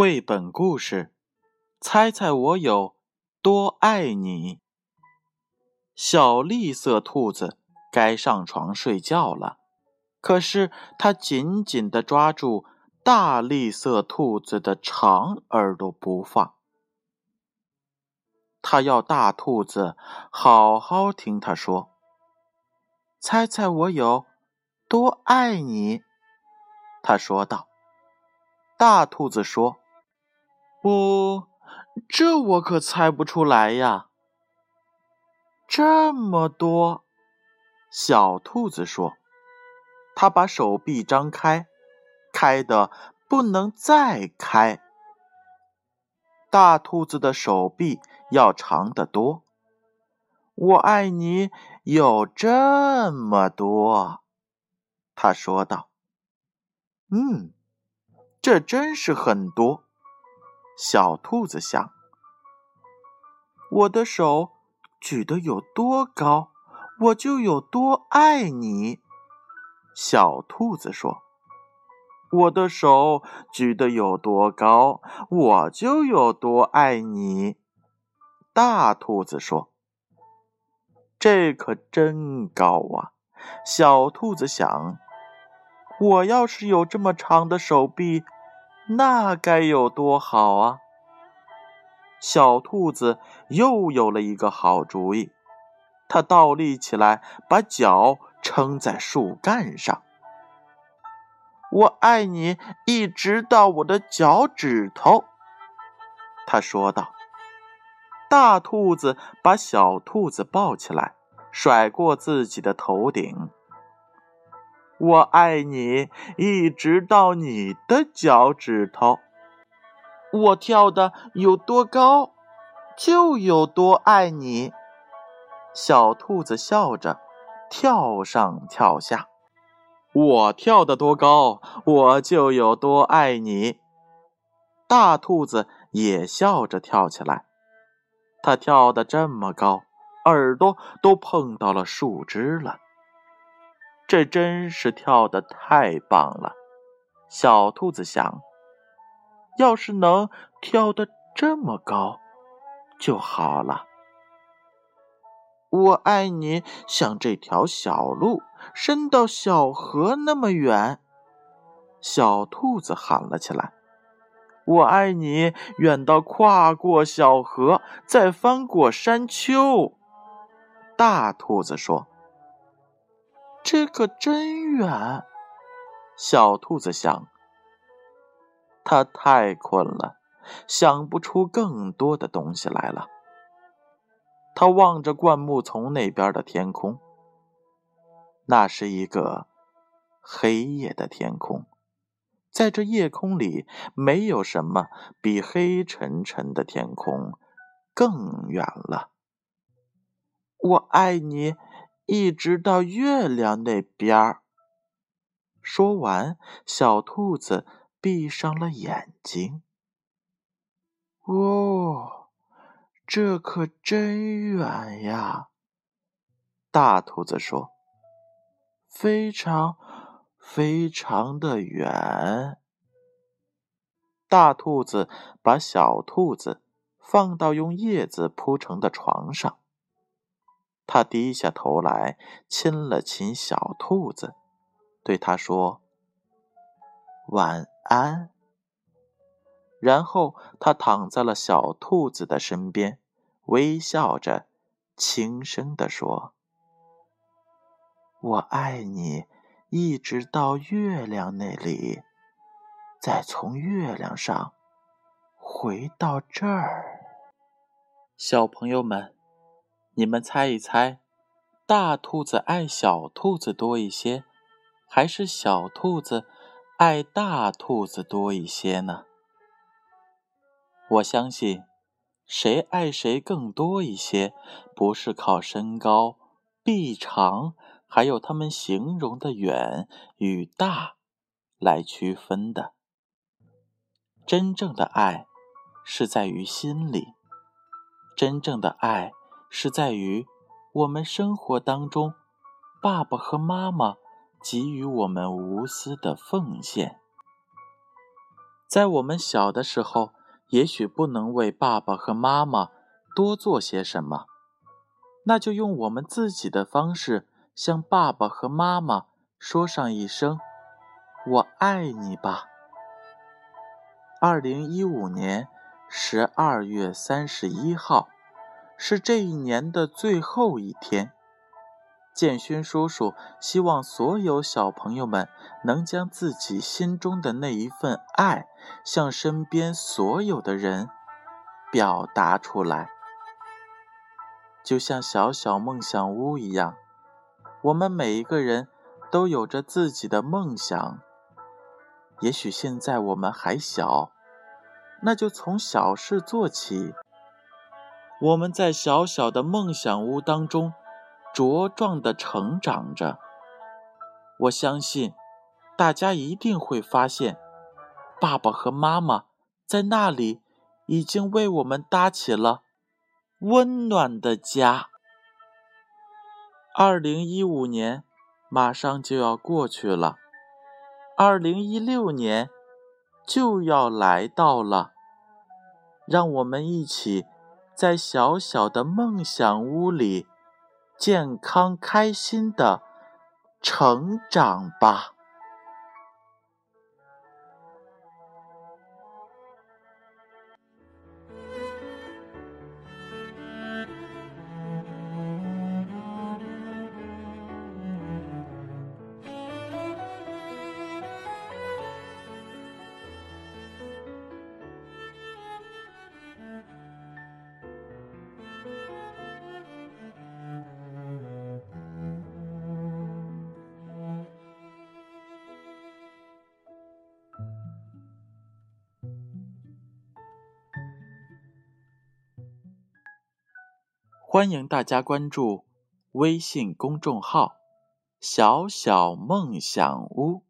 绘本故事，猜猜我有多爱你？小绿色兔子该上床睡觉了，可是它紧紧地抓住大绿色兔子的长耳朵不放。它要大兔子好好听它说：“猜猜我有多爱你？”他说道。大兔子说。不，这我可猜不出来呀。这么多，小兔子说：“它把手臂张开，开的不能再开。”大兔子的手臂要长得多。我爱你有这么多，他说道。嗯，这真是很多。小兔子想：“我的手举得有多高，我就有多爱你。”小兔子说：“我的手举得有多高，我就有多爱你。”大兔子说：“这可真高啊！”小兔子想：“我要是有这么长的手臂。”那该有多好啊！小兔子又有了一个好主意，它倒立起来，把脚撑在树干上。我爱你，一直到我的脚趾头。他说道。大兔子把小兔子抱起来，甩过自己的头顶。我爱你，一直到你的脚趾头。我跳的有多高，就有多爱你。小兔子笑着，跳上跳下。我跳得多高，我就有多爱你。大兔子也笑着跳起来。它跳得这么高，耳朵都碰到了树枝了。这真是跳的太棒了，小兔子想。要是能跳得这么高就好了。我爱你，像这条小路伸到小河那么远。小兔子喊了起来：“我爱你，远到跨过小河，再翻过山丘。”大兔子说。这可真远，小兔子想。它太困了，想不出更多的东西来了。它望着灌木丛那边的天空，那是一个黑夜的天空，在这夜空里，没有什么比黑沉沉的天空更远了。我爱你。一直到月亮那边儿。说完，小兔子闭上了眼睛。哦，这可真远呀！大兔子说：“非常非常的远。”大兔子把小兔子放到用叶子铺成的床上。他低下头来，亲了亲小兔子，对他说：“晚安。”然后他躺在了小兔子的身边，微笑着，轻声地说：“我爱你，一直到月亮那里，再从月亮上回到这儿。”小朋友们。你们猜一猜，大兔子爱小兔子多一些，还是小兔子爱大兔子多一些呢？我相信，谁爱谁更多一些，不是靠身高、臂长，还有它们形容的远与大来区分的。真正的爱是在于心里，真正的爱。是在于我们生活当中，爸爸和妈妈给予我们无私的奉献。在我们小的时候，也许不能为爸爸和妈妈多做些什么，那就用我们自己的方式向爸爸和妈妈说上一声“我爱你”吧。二零一五年十二月三十一号是这一年的最后一天。建勋叔叔希望所有小朋友们能将自己心中的那一份爱向身边所有的人表达出来，就像小小梦想屋一样，我们每一个人都有着自己的梦想。也许现在我们还小，那就从小事做起。我们在小小的梦想屋当中。茁壮的成长着，我相信大家一定会发现，爸爸和妈妈在那里已经为我们搭起了温暖的家。二零一五年马上就要过去了，二零一六年就要来到了，让我们一起在小小的梦想屋里。健康开心的成长吧。欢迎大家关注微信公众号“小小梦想屋”。